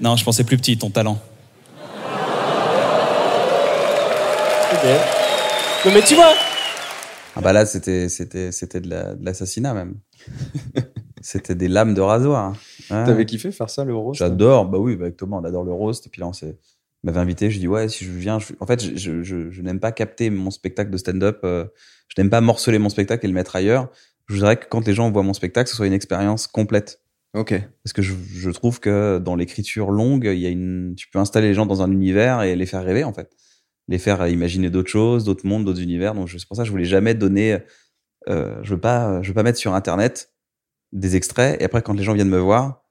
F: Non, je pensais plus petit, ton talent.
H: Ok. Non, mais tu vois,
C: Ah bah là, c'était c'était c'était de la- de l'assassinat même. c'était des lames de rasoir. Ouais.
D: T'avais kiffé faire ça, le roast
C: J'adore, bah oui, bah avec Thomas, on adore le roast. Et puis là, on s'est il m'avait invité. Je dis ouais, si je viens, je... en fait, je, je, je, je n'aime pas capter mon spectacle de stand-up. euh, je n'aime pas morceler mon spectacle et le mettre ailleurs. Je voudrais que quand les gens voient mon spectacle, ce soit une expérience complète.
D: Ok.
C: Parce que je, je trouve que dans l'écriture longue, il y a une, tu peux installer les gens dans un univers et les faire rêver en fait. les faire imaginer d'autres choses, d'autres mondes, d'autres univers. Donc je- c'est pour ça que je voulais jamais donner. euh, je veux pas, je veux pas mettre sur internet des extraits et après quand les gens viennent me voir,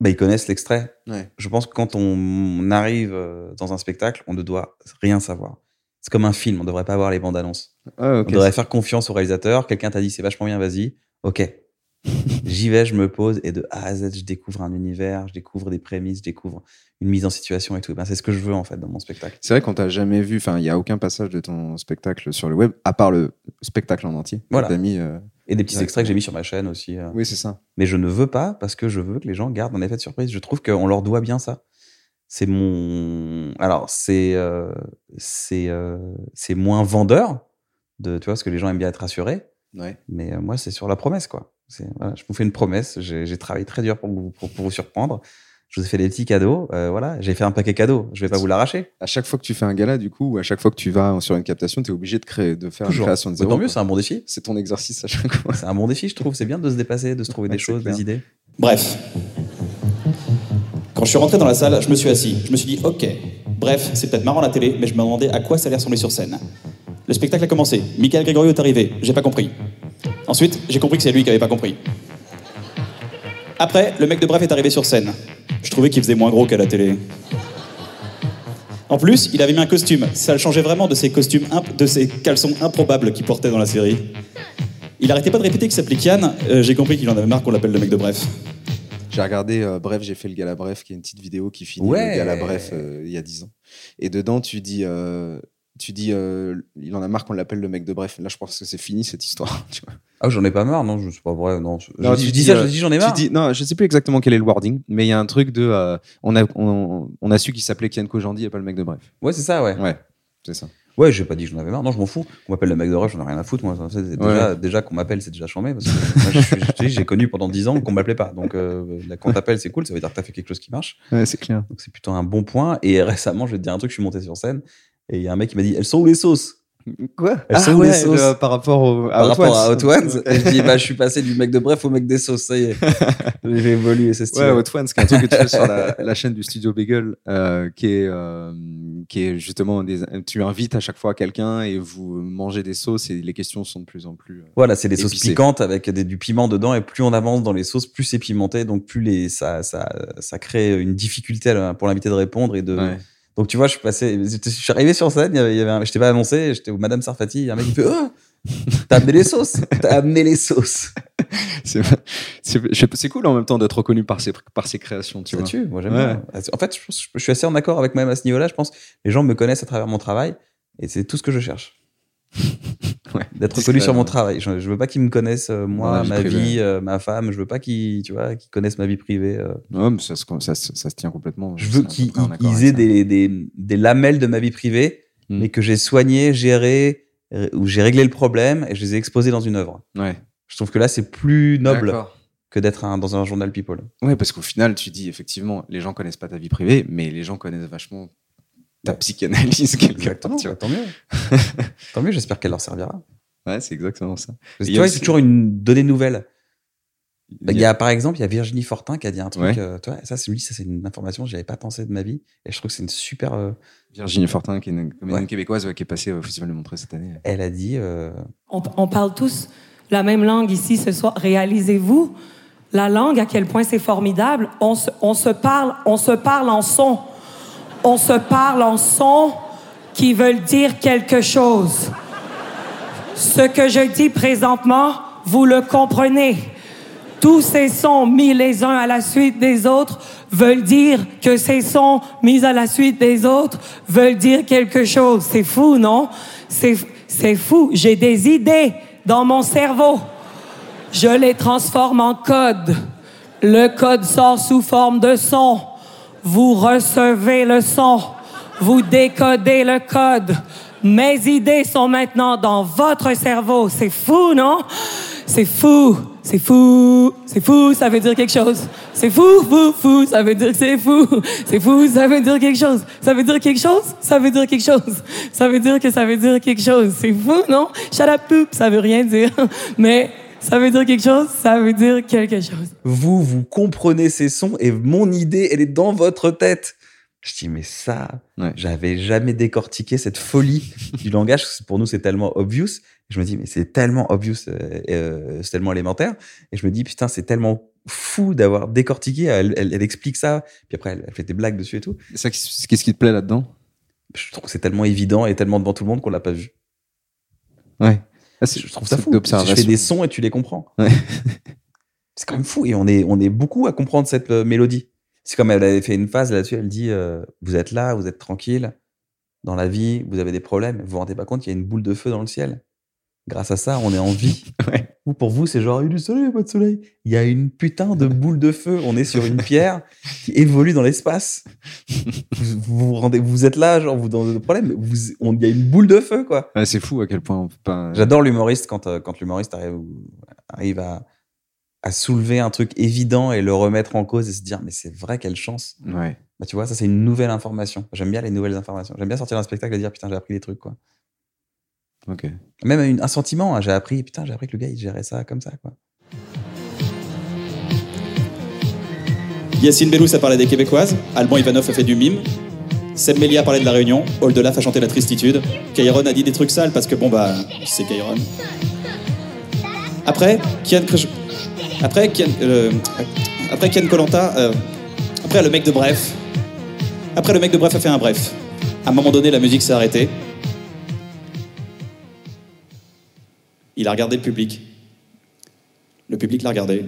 C: bah, ils connaissent l'extrait.
D: Ouais.
C: Je pense que quand on arrive euh, dans un spectacle, on ne doit rien savoir. C'est comme un film, on devrait pas avoir les bandes annonces.
D: Ah.
C: On devrait faire confiance au réalisateur. Quelqu'un t'a dit c'est vachement bien, vas-y. Ok. J'y vais, je me pose et de A à Z, je découvre un univers, je découvre des prémices, je découvre une mise en situation et tout. Ben, c'est ce que je veux en fait dans mon spectacle.
D: C'est vrai qu'on t'a jamais vu, enfin, il y a aucun passage de ton spectacle sur le web, à part le spectacle en entier.
C: Voilà.
D: mis, euh,
C: Et des petits extraits que j'ai mis sur ma chaîne aussi. euh.
D: Oui, c'est ça.
C: Mais je ne veux pas parce que je veux que les gens gardent un effet de surprise. Je trouve qu'on leur doit bien ça. C'est mon. Alors, c'est euh, c'est c'est moins vendeur, de, tu vois, parce que les gens aiment bien être rassurés.
D: Ouais.
C: Mais moi, c'est sur la promesse, quoi. Voilà, je vous fais une promesse. J'ai travaillé très dur pour vous, pour, pour vous surprendre. Je vous ai fait des petits cadeaux. euh, voilà, j'ai fait un paquet cadeau. Je vais pas vous l'arracher.
D: À chaque fois que tu fais un gala, du coup, ou à chaque fois que tu vas sur une captation, tu es obligé de créer, de faire
C: Toujours.
D: une création de zéro.
C: tant mieux, c'est un bon défi.
D: C'est ton exercice à chaque fois.
C: C'est un bon défi, je trouve. C'est bien de se dépasser, de se trouver
D: Ouais,
C: des choses,
D: clair.
C: des idées.
F: Bref. Quand je suis rentré dans la salle, je me suis assis. Je me suis dit, ok, bref, c'est peut-être marrant à la télé, mais je me demandais à quoi ça allait ressembler sur scène. Le spectacle a commencé. Michael Gregorio est arrivé. J'ai pas compris. Ensuite, j'ai compris que c'est lui qui avait pas compris. Après, le mec de Bref est arrivé sur scène. Je trouvais qu'il faisait moins gros qu'à la télé. En plus, il avait mis un costume. Ça le changeait vraiment de ses costumes, imp- de ses caleçons improbables qu'il portait dans la série. Il arrêtait pas de répéter qu'il s'appelait Kian. Euh, j'ai compris qu'il en avait marre qu'on l'appelle le mec de Bref.
D: J'ai regardé, euh, bref, j'ai fait le gala Bref, qui est une petite vidéo qui finit
C: Ouais.
D: le gala Bref euh, il y a 10 ans. Et dedans, tu dis, euh, tu dis, euh, il en a marre qu'on l'appelle le mec de Bref. Là, je pense que c'est fini cette histoire. Tu vois.
C: Ah, j'en ai pas marre, non, je c'est pas vrai, non. Je,
D: Non,
C: je
D: tu
C: dis ça,
D: euh,
C: je dis j'en ai marre.
D: dis, non, je sais plus exactement quel est le wording, mais il y a un truc de, euh, on a, on, on a su qu'il s'appelait Kian Kojandi et pas le mec de Bref.
C: Ouais, c'est ça, ouais.
D: Ouais, c'est ça.
C: Ouais, j'ai pas dit que j'en avais marre. Non, je m'en fous. On m'appelle le mec de Rush, j'en ai rien à foutre. Moi, déjà, déjà qu'on m'appelle, c'est déjà chambé. Parce que dis, j'ai connu pendant 10 ans qu'on m'appelait pas. Donc, euh, quand t'appelles, c'est cool. Ça veut dire que t'as fait quelque chose qui marche.
D: Ouais, c'est clair.
C: Donc, c'est plutôt un bon point. Et récemment, je vais te dire un truc. Je suis monté sur scène et il y a un mec qui m'a dit Elles sont où les sauces?
D: Quoi
C: Elles les sauces
D: le- par rapport au,
C: Par rapport à Hot Ones.
D: Ouais.
C: Et je dis Bah, je suis passé du mec de Bref au mec des sauces. Ça y est. j'ai évolué, c'est stylé.
D: Ouais, Hot Ones, qui est un truc que tu fais sur la, la chaîne du studio Bagel, euh, qui, est, euh, qui est justement des, tu invites à chaque fois quelqu'un et vous mangez des sauces et les questions sont de plus en plus. euh,
C: Voilà, c'est des sauces piquantes avec des- du piment dedans et plus on avance dans les sauces, plus c'est pimenté, donc plus les, ça, ça, ça crée une difficulté à- pour l'invité de répondre et de.
D: Ouais.
C: Donc tu vois, je suis passé, je suis arrivé sur scène, il y avait, un- je t'ai pas annoncé, j'étais au Madame Sarfati, il y a un mec qui fait oh T'as amené les sauces T'as amené les sauces
D: C'est cool en même temps d'être reconnu par ses, par ses créations, tu
C: Ça
D: vois.
C: tue, moi j'aime
D: Ouais.
C: En fait, je, je suis assez en accord avec même à ce niveau-là, je pense les gens me connaissent à travers mon travail et c'est tout ce que je cherche.
D: Ouais.
C: D'être reconnu sur mon travail. Je, je veux pas qu'ils me connaissent, euh, moi,
D: vie
C: ma vie, euh, ma femme. Je veux pas qu'ils, tu vois, qu'ils connaissent ma vie privée. euh.
D: Ouais, mais ça, se- ça, se- ça se tient complètement.
C: Je veux qu'ils aient des, des, des lamelles de ma vie privée,
D: Mm.
C: mais que j'ai soigné, géré, ré- où j'ai réglé le problème et je les ai exposés dans une œuvre.
D: Ouais.
C: Je trouve que là, c'est plus noble que d'être un- dans un journal People.
D: Ouais, parce qu'au final, tu dis effectivement, les gens connaissent pas ta vie privée, mais les gens connaissent vachement ta psychanalyse quelque part, tu vois.
C: tant mieux. tant mieux, j'espère qu'elle leur servira.
D: Ouais, c'est exactement ça.
C: Parce que tu
D: a
C: vois,
D: aussi-
C: c'est toujours une donnée nouvelle.
D: Il
C: Il y a, par exemple, il y a Virginie Fortin qui a dit un truc.
D: Ouais.
C: euh, tu vois, ça, c'est lui, ça, c'est une information, j'y avais pas pensé de ma vie. Et je trouve que c'est une super. euh,
D: Virginie Fortin, qui est une comédienne
C: Ouais.
D: québécoise ouais, qui est passée au Festival de Montreux cette année.
C: elle a dit. euh,
I: On, on parle tous la même langue ici ce soir. Réalisez-vous la langue, à quel point c'est formidable. On se, on se parle, on se parle en son. On se parle en son qui veulent dire quelque chose. Ce que je dis présentement, vous le comprenez. Tous ces sons mis les uns à la suite des autres veulent dire que ces sons mis à la suite des autres veulent dire quelque chose. C'est fou, non? C'est fou. J'ai des idées dans mon cerveau. Je les transforme en code. Le code sort sous forme de son. Vous recevez le son. Vous décodez le code. Mes idées sont maintenant dans votre cerveau. C'est fou, non? C'est fou. C'est fou. C'est fou, ça veut dire quelque chose. C'est fou, fou, fou, ça veut dire c'est fou. C'est fou, ça veut dire quelque chose. Ça veut dire quelque chose? Ça veut dire quelque chose. Ça veut dire que ça veut dire quelque chose. C'est fou, non? Shut up, poop, ça veut rien dire. Mais ça veut dire quelque chose, ça veut dire quelque chose.
C: vous, vous comprenez ces sons et mon idée, elle est dans votre tête. Je dis, mais ça,
D: Ouais.
C: j'avais jamais décortiqué cette folie du langage. Pour nous, c'est tellement obvious. Je me dis, mais c'est tellement obvious, euh, euh, c'est tellement élémentaire. Et je me dis, putain, c'est tellement fou d'avoir décortiqué. Elle, elle, elle explique ça. Puis après, elle, elle fait des blagues dessus et tout.
D: Et ça, Qu'est-ce qui te plaît là-dedans?
C: Je trouve que c'est tellement évident et tellement devant tout le monde qu'on l'a pas vu.
D: Ouais. Ah,
C: Je trouve ça fou.
D: d'observation.
C: Je fais des sons et tu les comprends.
D: Ouais.
C: c'est quand même fou. Et on est, on est beaucoup à comprendre cette euh, mélodie. C'est comme elle avait fait une phase là-dessus. Elle dit euh, Vous êtes là, vous êtes tranquille. Dans la vie, vous avez des problèmes. Vous vous rendez pas compte qu'il y a une boule de feu dans le ciel. Grâce à ça, on est en vie.
D: Ouais.
C: Ou pour vous, c'est genre Il y a du soleil, pas de soleil. Il y a une putain de boule de feu. On est sur une pierre qui évolue dans l'espace. Vous, vous, vous rendez, vous êtes là, genre, vous dans le problème. Vous, on, il y a une boule de feu, quoi.
D: Ouais, c'est fou à quel point on peut pas.
C: J'adore l'humoriste quand, euh, quand l'humoriste arrive, arrive à, à soulever un truc évident et le remettre en cause et se dire mais c'est vrai quelle chance.
D: Ouais.
C: Bah tu vois ça c'est une nouvelle information. J'aime bien les nouvelles informations. J'aime bien sortir d'un spectacle et dire putain j'ai appris des trucs quoi. Même un sentiment hein, j'ai appris putain j'ai appris que le gars il gérait ça comme ça quoi.
F: Yacine Bellous a parlé des Québécoises, Alban Ivanov a fait du mime, Seb Melia a parlé de la Réunion, Oldelaf a chanté la tristitude, Kairon a dit des trucs sales parce que bon bah c'est Kairon. Après, Kian après Kian euh, après Kian Kolanta, euh, après le mec de Bref, après le mec de Bref a fait un bref. À un moment donné, la musique s'est arrêtée. Il a regardé le public. Le public l'a regardé.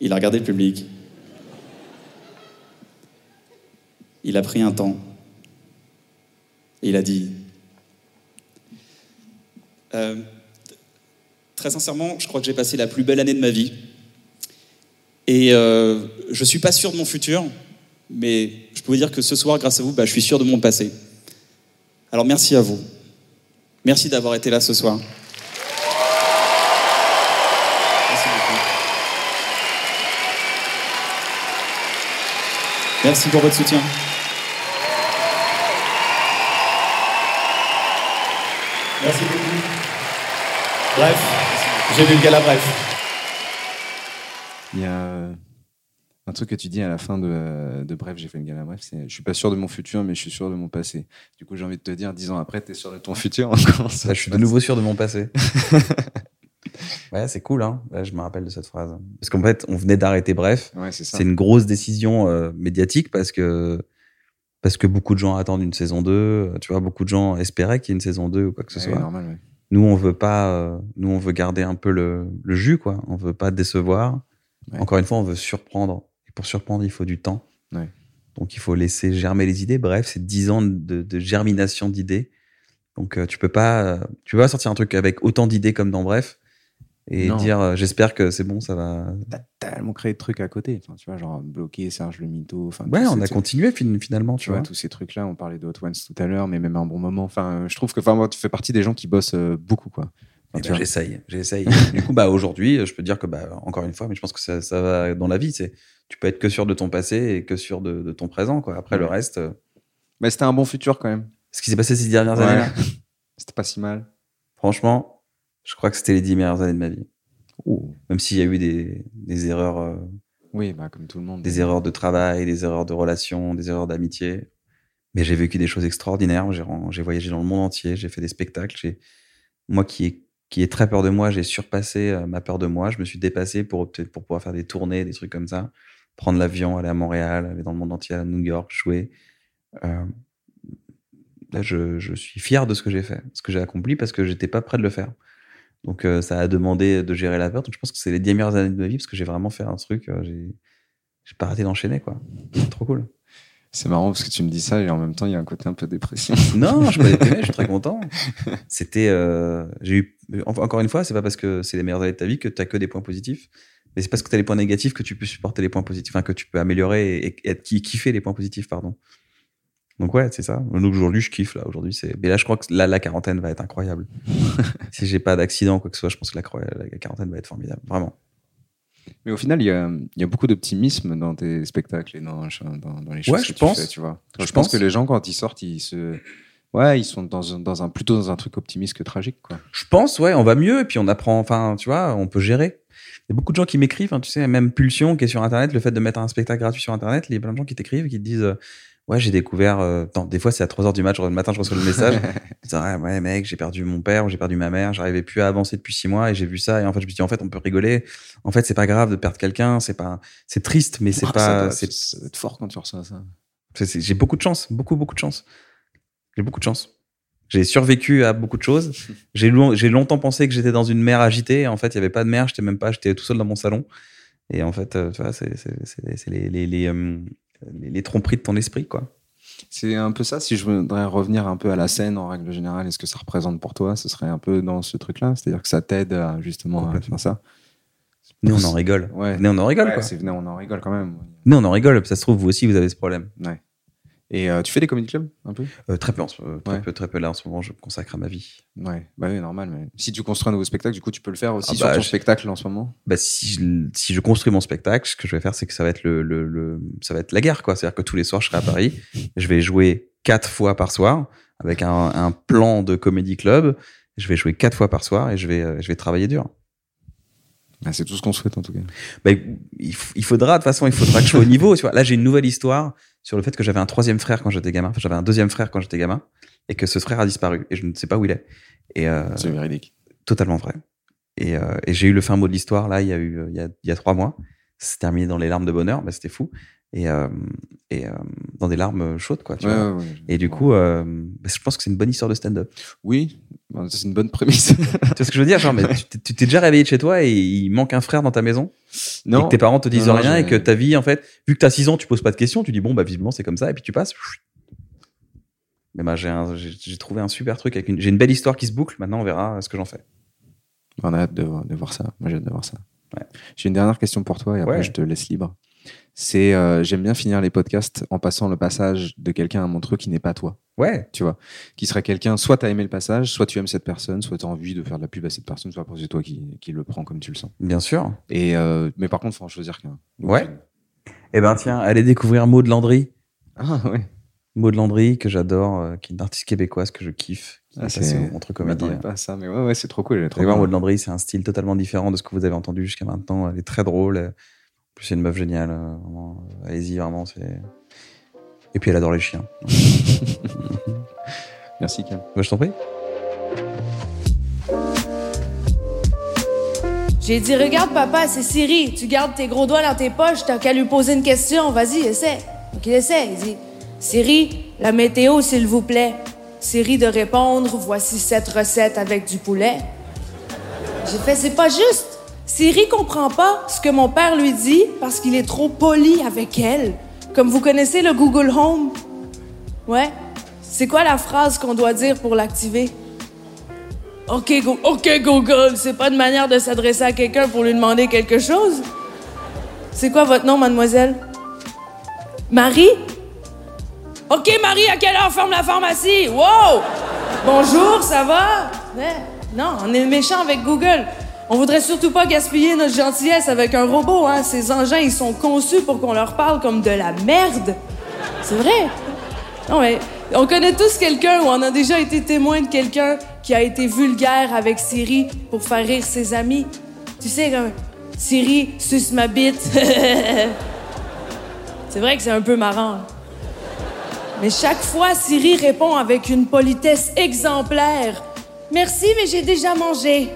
F: Il a regardé le public. Il a pris un temps. Il a dit Euh, Très sincèrement, je crois que j'ai passé la plus belle année de ma vie. Et euh, je suis pas sûr de mon futur, mais je peux dire que ce soir, grâce à vous, bah, je suis sûr de mon passé. Alors merci à vous. Merci d'avoir été là ce soir. Merci beaucoup. Merci pour votre soutien. Merci beaucoup. Bref, j'ai vu le gala bref.
D: Il y a un truc que tu dis à la fin de, de Bref, j'ai fait une gala Bref, c'est je suis pas sûr de mon futur, mais je suis sûr de mon passé. Du coup, j'ai envie de te dire, dix ans après, tu es sûr de ton futur. Ça
C: Là, je suis de nouveau sûr de mon passé. ouais c'est cool hein. Je me rappelle de cette phrase. Parce qu'en fait on venait d'arrêter bref.
D: Ouais, c'est
C: une grosse décision euh, médiatique parce que parce que beaucoup de gens attendent une saison 2, euh, tu vois, beaucoup de gens espéraient qu'il y ait une saison 2 ou quoi que ce
D: Ouais,
C: soit.
D: normal, ouais.
C: Nous, on veut pas, euh, nous, on veut garder un peu le, le jus, quoi. On veut pas décevoir. Encore une fois, on veut surprendre. Et pour surprendre, il faut du temps. Donc, il faut laisser germer les idées. Bref, c'est 10 ans de, de germination d'idées. Donc, euh, tu peux pas, tu peux pas sortir un truc avec autant d'idées comme dans Bref et
D: Non.
C: dire, euh, j'espère que c'est bon, ça va.
D: T'as tellement créé de trucs à côté. Enfin, tu vois, genre bloquer Serge le Mito. Enfin,
C: Ouais, on a
D: trucs.
C: continué fin- finalement, tu
D: Tu
C: vois.
D: vois, tous ces trucs-là, on parlait de Hot Ones tout à l'heure, mais même à un bon moment. Enfin, je trouve que enfin, moi, tu fais partie des gens qui bossent euh, beaucoup, quoi.
C: Eh
D: Enfin,
C: ben, j'essaye, j'essaye. du coup, bah aujourd'hui, je peux dire que bah encore une fois, mais je pense que ça, ça va dans la vie. C'est, tu peux être que sûr de ton passé et que sûr de, de ton présent, quoi. Après le reste, euh,
D: Mais c'était un bon futur quand même.
C: ce qui s'est passé ces dernières
D: Ouais.
C: années,
D: C'était pas si mal.
C: franchement, je crois que c'était les dix meilleures années de ma vie.
D: Ouh.
C: Même s'il y a eu des, des erreurs, euh,
D: Oui, bah, comme tout le monde.
C: des erreurs de travail, des erreurs de relation, des erreurs d'amitié. Mais j'ai vécu des choses extraordinaires. J'ai, voyagé dans le monde entier. J'ai fait des spectacles. Moi qui ai, qui ai très peur de moi, j'ai surpassé euh, ma peur de moi. Je me suis dépassé pour, pour pouvoir faire des tournées, des trucs comme ça. Prendre l'avion, aller à Montréal, aller dans le monde entier, à New York, jouer. Euh, là, je, je suis fier de ce que j'ai fait, ce que j'ai accompli parce que j'étais pas prêt de le faire. Donc, euh, ça a demandé de gérer la peur. Donc, je pense que c'est les dix meilleures années de ma vie parce que j'ai vraiment fait un truc. euh, j'ai, j'ai pas arrêté d'enchaîner, quoi. C'est trop cool.
D: C'est marrant parce que tu me dis ça et en même temps, il y a un côté un peu dépression.
C: Non, je suis pas déprimé, je suis très content. C'était, euh, j'ai eu, en- encore une fois, c'est pas parce que c'est les meilleures années de ta vie que tu as que des points positifs, mais c'est parce que tu as les points négatifs que tu peux supporter les points positifs, enfin, que tu peux améliorer et, et kiffer les points positifs, pardon. Donc ouais, c'est ça. Donc aujourd'hui, je kiffe là. Aujourd'hui, c'est. Mais là, je crois que là, la quarantaine va être incroyable. si j'ai pas d'accident quoi que ce soit, je pense que la, quarantaine va être formidable, vraiment.
D: Mais au final, il y a, il y a beaucoup d'optimisme dans tes spectacles et dans, dans, dans les choses
C: Ouais,
D: que
C: je
D: tu
C: pense.
D: fais, tu vois.
C: Je
D: Je, pense
C: pense.
D: que les gens, quand ils sortent, ils se, Ouais, ils sont dans un, dans un plutôt dans un truc optimiste que tragique, quoi.
C: Je pense, ouais, on va mieux et puis on apprend, enfin, tu vois, on peut gérer. Il y a beaucoup de gens qui m'écrivent, hein, tu sais, même Pulsion qui est sur Internet, le fait de mettre un spectacle gratuit sur Internet, il y a plein de gens qui t'écrivent et qui te disent, euh, ouais, j'ai découvert, euh, des fois c'est à 3 heures du match, le matin je reçois le message, disent, ouais, mec, j'ai perdu mon père ou j'ai perdu ma mère, j'arrivais plus à avancer depuis 6 mois et j'ai vu ça et en fait je me dis, en fait, on peut rigoler. En fait, c'est pas grave de perdre quelqu'un, c'est pas, c'est triste, mais c'est
D: Ah,
C: pas, c'est,
D: être fort quand tu reçois ça.
C: j'ai beaucoup de chance, beaucoup, beaucoup de chance. J'ai beaucoup de chance. J'ai survécu à beaucoup de choses. J'ai long- j'ai longtemps pensé que j'étais dans une mer agitée. En fait, il y avait pas de mer. J'étais même pas. J'étais tout seul dans mon salon. Et en fait, euh, tu vois, c'est les, euh, les- les tromperies de ton esprit, quoi.
D: C'est un peu ça. Si je voudrais revenir un peu à la scène en règle générale, est-ce que ça représente pour toi? Ce serait un peu dans ce truc-là, c'est-à-dire que ça t'aide à, justement à faire ça.
C: Nous, on en rigole.
D: Ouais.
C: Nous, on en rigole,
D: Ouais,
C: quoi.
D: c'est- venez, on en rigole quand même.
C: Nous, on en rigole. Ça se trouve, vous aussi, vous avez ce problème.
D: Ouais. Et euh, tu fais des comedy clubs un peu?
C: Euh, très peu, en ce- euh, très
D: Ouais.
C: peu, très peu. Là, en ce moment, je me consacre à ma vie.
D: Ouais, bah oui, normal. Mais si tu construis un nouveau spectacle, du coup, tu peux le faire aussi
C: Ah
D: sur
C: bah,
D: ton
C: je-
D: spectacle en ce moment?
C: Bah, si, je, si je construis mon spectacle, ce que je vais faire, c'est que ça va être le, le, le- ça va être la guerre, quoi. C'est-à-dire que tous les soirs, je serai à Paris. je vais jouer quatre fois par soir avec un, un plan de comédie club. Je vais jouer quatre fois par soir et je vais, je vais travailler dur.
D: Bah, c'est tout ce qu'on souhaite en tout cas.
C: Bah, il, il faudra, de toute façon, il faudra que je sois au niveau. Tu vois. Là, j'ai une nouvelle histoire sur le fait que j'avais un troisième frère quand j'étais gamin. Enfin, j'avais un deuxième frère quand j'étais gamin et que ce frère a disparu et je ne sais pas où il est. Et euh,
D: C'est véridique.
C: totalement vrai. Et, euh, et j'ai eu le fin mot de l'histoire là, il y a eu, euh, il y a, il y a trois mois. C'est terminé dans les larmes de bonheur, mais c'était fou. Et, euh, et euh, dans des larmes chaudes, quoi. Tu
D: Ouais,
C: vois.
D: ouais, ouais.
C: Et du coup, euh, bah, je pense que c'est une bonne histoire de stand-up.
D: Oui, bah, c'est une bonne prémisse.
C: tu vois ce que je veux dire Genre, mais tu t'es- déjà réveillé de chez toi et il manque un frère dans ta maison Et que tes parents te disent
D: Non, non,
C: rien et que ta vie, en fait, vu que t'as 6 ans, tu poses pas de questions, tu dis bon, bah, visiblement, c'est comme ça, et puis tu passes. Mais bah, j'ai trouvé un super truc avec une, j'ai une belle histoire qui se boucle. Maintenant, on verra ce que j'en fais.
D: On a hâte de, voir- de voir ça. Moi, j'ai hâte de voir ça. J'ai une dernière question pour toi et après, je te laisse libre. C'est, euh, j'aime bien finir les podcasts en passant le passage de quelqu'un à Montreux qui n'est pas toi.
C: Ouais.
D: Tu vois, qui serait quelqu'un, soit tu as aimé le passage, soit tu aimes cette personne, soit tu as envie de faire de la pub à cette personne, soit c'est toi qui, qui le prends comme tu le sens.
C: Bien sûr.
D: Et, euh, mais par contre, il faut en choisir qu'un.
C: Ouais. Eh ben, tiens, allez découvrir Maud Landry.
D: Ah, ouais.
C: Maud Landry, que j'adore, euh, qui est une artiste québécoise que je kiffe.
D: Ah,
C: est
D: c'est- je
C: Comédie.
D: m'attendais pas à ça, mais ouais, ouais, c'est trop cool. elle est trop.
C: Maud Landry, c'est un style totalement différent de ce que vous avez entendu jusqu'à maintenant. Elle est très drôle. C'est une meuf géniale. euh, vraiment. Allez-y, vraiment. c'est Et puis, elle adore les chiens.
D: Merci, Cam.
C: Bah, je t'en prie.
J: J'ai dit, regarde papa, c'est Siri. Tu gardes tes gros doigts dans tes poches, t'as qu'à lui poser une question. Vas-y, essaie. Donc il essaie. Il dit, Siri, la météo, s'il vous plaît. Siri de répondre, voici cette recette avec du poulet. J'ai fait, c'est pas juste. Siri comprend pas ce que mon père lui dit parce qu'il est trop poli avec elle. Comme vous connaissez le Google Home. Ouais. C'est quoi la phrase qu'on doit dire pour l'activer? OK, Go- OK, Google, c'est pas une manière de s'adresser à quelqu'un pour lui demander quelque chose? C'est quoi votre nom, mademoiselle? Marie? OK, Marie, à quelle heure ferme la pharmacie? Wow! Bonjour, ça va? Non, on est méchant avec Google. On voudrait surtout pas gaspiller notre gentillesse avec un robot, hein. Ces engins, ils sont conçus pour qu'on leur parle comme de la merde. C'est vrai. Non, mais on connaît tous quelqu'un ou on a déjà été témoin de quelqu'un qui a été vulgaire avec Siri pour faire rire ses amis. Tu sais, comme Siri, suce ma bite. c'est vrai que c'est un peu marrant. Mais chaque fois, Siri répond avec une politesse exemplaire. Merci, mais j'ai déjà mangé.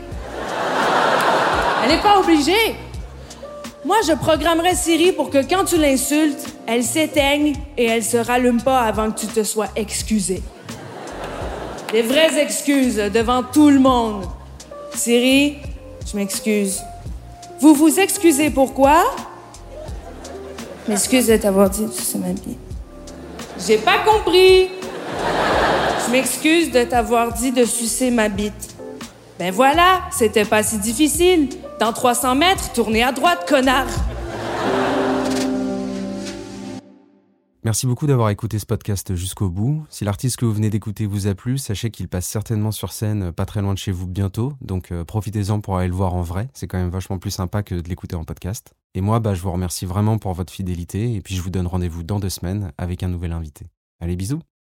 J: Elle n'est pas obligée. Moi, je programmerais Siri pour que quand tu l'insultes, elle s'éteigne et elle se rallume pas avant que tu te sois excusé. Des vraies excuses devant tout le monde. Siri, je m'excuse. Vous vous excusez pourquoi? M'excuse de t'avoir dit c'est ma vie. J'ai pas compris. Je m'excuse de t'avoir dit de sucer ma bite. Ben voilà, c'était pas si difficile. Dans 300 mètres, tournez à droite, connard.
K: Merci beaucoup d'avoir écouté ce podcast jusqu'au bout. Si l'artiste que vous venez d'écouter vous a plu, sachez qu'il passe certainement sur scène euh, pas très loin de chez vous bientôt, donc euh, profitez-en pour aller le voir en vrai, c'est quand même vachement plus sympa que de l'écouter en podcast. Et moi, bah, je vous remercie vraiment pour votre fidélité, et puis je vous donne rendez-vous dans deux semaines avec un nouvel invité. Allez, bisous